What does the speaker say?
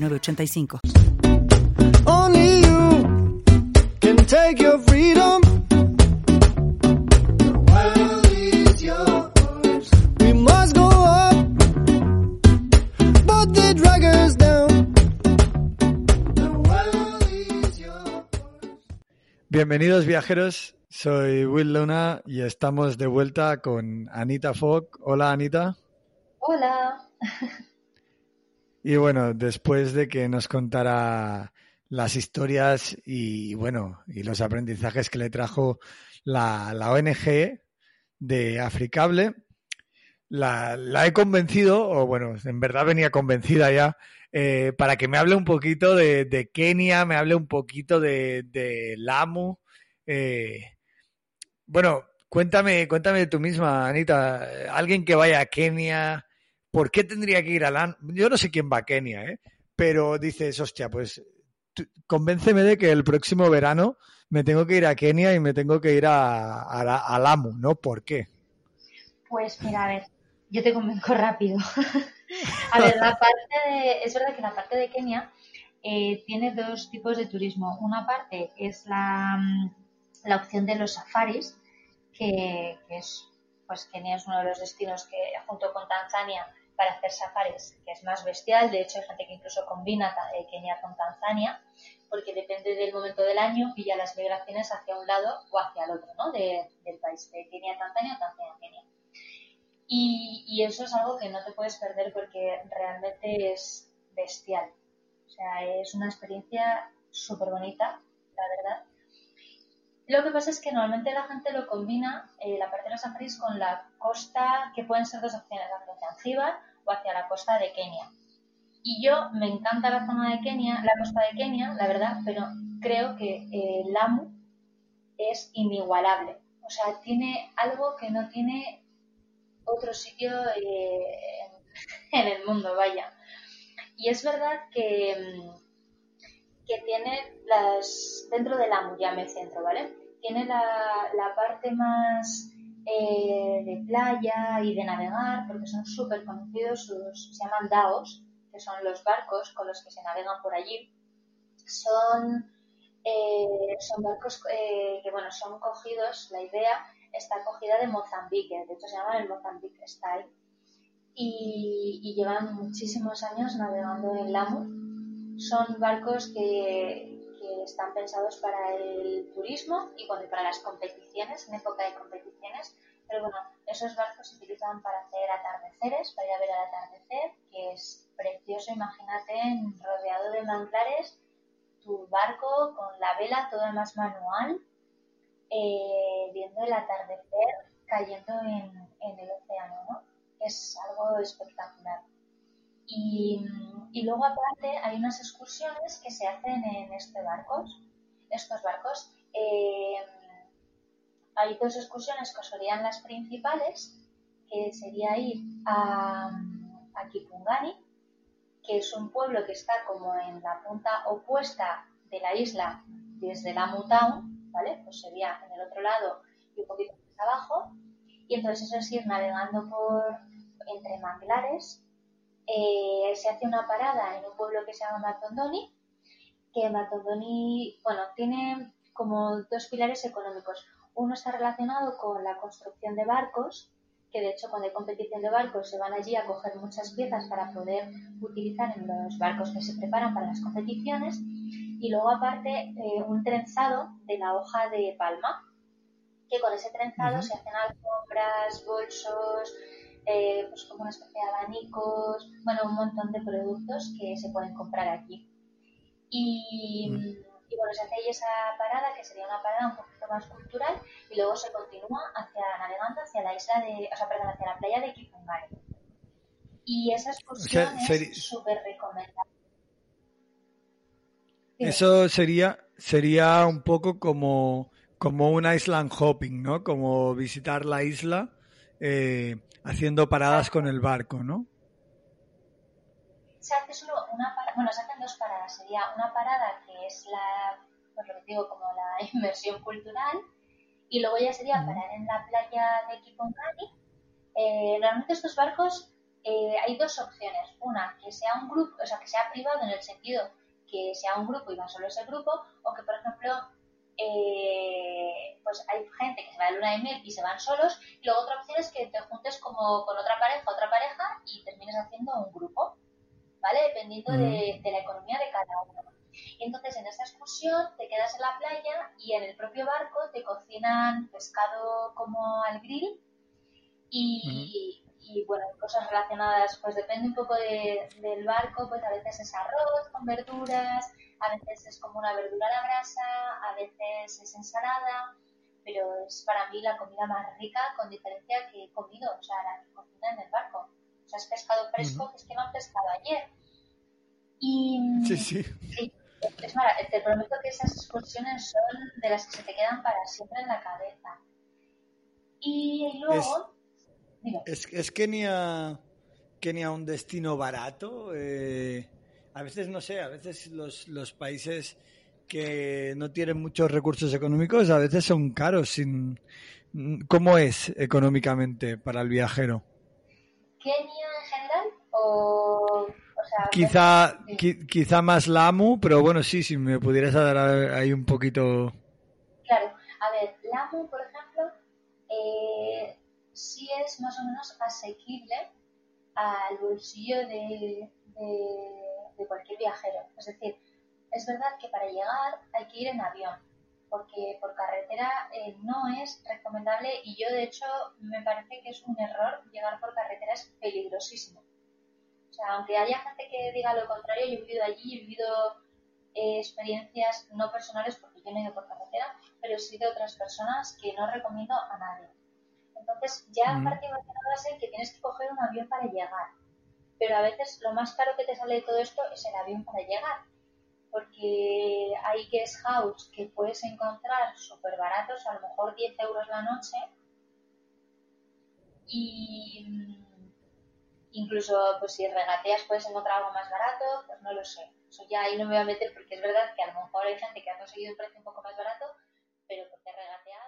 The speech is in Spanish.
85 Only you can take your freedom. We must go up, but the down. Bienvenidos viajeros, soy Will Luna y estamos de vuelta con Anita Fogg. Hola Anita. Hola. Y bueno, después de que nos contara las historias y bueno, y los aprendizajes que le trajo la, ONG de Africable, la, he convencido, o bueno, en verdad venía convencida ya, eh, para que me hable un poquito de, Kenia, me hable un poquito de, de Lamu. Eh, bueno, cuéntame, cuéntame tú misma, Anita, alguien que vaya a Kenia, ¿por qué tendría que ir a LAN? Yo no sé quién va a Kenia, ¿eh? pero dices, hostia, pues convénceme de que el próximo verano me tengo que ir a Kenia y me tengo que ir a, a, Lamu, ¿no? ¿Por qué? Pues mira, a ver, yo te convenzo rápido. a ver, la parte de, es verdad que la parte de Kenia eh, tiene dos tipos de turismo. Una parte es la, la opción de los safaris, que es pues Kenia es uno de los destinos que, junto con Tanzania, para hacer safaris, que es más bestial. De hecho, hay gente que incluso combina eh, Kenia con Tanzania, porque depende del momento del año y ya las migraciones hacia un lado o hacia el otro, ¿no? del país, de Kenia a Tanzania o Tanzania a Kenia. Y, eso es algo que no te puedes perder porque realmente es bestial. O sea, es una experiencia súper bonita, la verdad. Lo que pasa es que normalmente la gente lo combina, eh, la parte de los safaris, con la costa, que pueden ser dos opciones, hacia Zanzíbar o hacia la costa de Kenia. Y yo me encanta la zona de Kenia, la costa de Kenia, la verdad, pero creo que eh, Lamu es inigualable. O sea, tiene algo que no tiene otro sitio eh, en el mundo, vaya. Y es verdad que mm, que tiene las, dentro del AMU, ya me centro, ¿vale? Tiene la, la parte más eh, de playa y de navegar, porque son súper conocidos, se llaman DAOs, que son los barcos con los que se navegan por allí. Son, eh, son barcos eh, que, bueno, son cogidos, la idea está cogida de Mozambique, de hecho se llama el Mozambique Style, y, y llevan muchísimos años navegando en Lamu son barcos que, están pensados para el turismo y para las competiciones, en época de competiciones. Pero bueno, esos barcos se utilizan para hacer atardeceres, para ir a ver el atardecer, que es precioso. Imagínate rodeado de manglares, tu barco con la vela, todo más manual, eh, viendo el atardecer cayendo en, en el océano, ¿no? Es algo espectacular. Y, luego aparte hay unas excursiones que se hacen en este barcos, estos barcos. Eh, hay dos excursiones que serían las principales, que sería ir a, a Kipungani, que es un pueblo que está como en la punta opuesta de la isla desde la Town, ¿vale? Pues sería en el otro lado y un poquito más abajo. Y entonces eso es ir navegando por entre manglares eh, se hace una parada en un pueblo que se llama Matondoni, que Matondoni, bueno, tiene como dos pilares económicos. Uno está relacionado con la construcción de barcos, que de hecho cuando hay competición de barcos se van allí a coger muchas piezas para poder utilizar en los barcos que se preparan para las competiciones. Y luego aparte eh, un trenzado de la hoja de palma, que con ese trenzado se hacen alfombras, bolsos, eh, pues como una especie de abanicos, bueno, un montón de productos que se pueden comprar aquí. Y, mm. bueno, se hace ahí esa parada, que sería una parada un poquito más cultural, y luego se continúa hacia navegando hacia la isla de, o sea, perdón, hacia la playa de Kipungari. Y esa excursión es súper recomendable. Eso sería, sería un poco como, como un island hopping, ¿no? Como visitar la isla eh, haciendo paradas con el barco, ¿no? Se hace solo una bueno, se hacen dos paradas. Sería una parada que es la, pues lo digo, como la inmersión cultural, y luego ya sería parar en la playa de Kipongani. Eh, normalmente estos barcos eh, hay dos opciones. Una, que sea un grupo, o sea, que sea privado en el sentido que sea un grupo y va solo ese grupo, o que, por ejemplo, eh, pues hay gente que se va de luna de miel y se van solos, y luego otra opción es que te juntes como con otra pareja, otra pareja, y termines haciendo un grupo, ¿vale? Dependiendo de, de la economía de cada uno. Y entonces en esa excursión te quedas en la playa y en el propio barco te cocinan pescado como al grill y, y bueno, cosas relacionadas, pues depende un poco de, del barco, pues a veces es arroz con verduras, a veces es como una verdura a la brasa, a veces es ensalada, pero es para mí la comida más rica con diferencia que he comido, o sea, la que cocina en el barco. O sea, es pescado fresco, es que no han pescado ayer. Y, sí, sí. es te prometo que esas excursiones son de las que se te quedan para siempre en la cabeza. Y luego... ¿Es, es Kenia, Kenia un destino barato? Eh, a veces, no sé, a veces los, los países que no tienen muchos recursos económicos a veces son caros. Sin, ¿Cómo es económicamente para el viajero? ¿Kenia en general? O, quizá, quizá más Lamu, pero bueno, sí, si me pudieras dar ahí un poquito. Claro, a ver, Lamu, por ejemplo, sí más o menos asequible al bolsillo de, cualquier viajero. Es decir, es verdad que para llegar hay que ir en avión, porque por carretera eh, no es recomendable y yo de hecho me parece que es un error llegar por carretera, es peligrosísimo. O sea, aunque haya gente que diga lo contrario, yo he vivido allí, he vivido eh, experiencias no personales porque yo no he ido por carretera, pero sí de otras personas que no recomiendo a nadie. Entonces ya mm. partimos de una base que tienes que coger un avión para llegar. Pero a veces lo más caro que te sale de todo esto es el avión para llegar. Porque hay guest house que puedes encontrar súper baratos, a lo mejor 10 euros la noche. Y mm, incluso pues si regateas puedes encontrar algo más barato, pues no lo sé. Eso ya ahí no me voy a meter porque es verdad que a lo mejor hay gente que ha conseguido un precio un poco más barato, pero porque ha regateado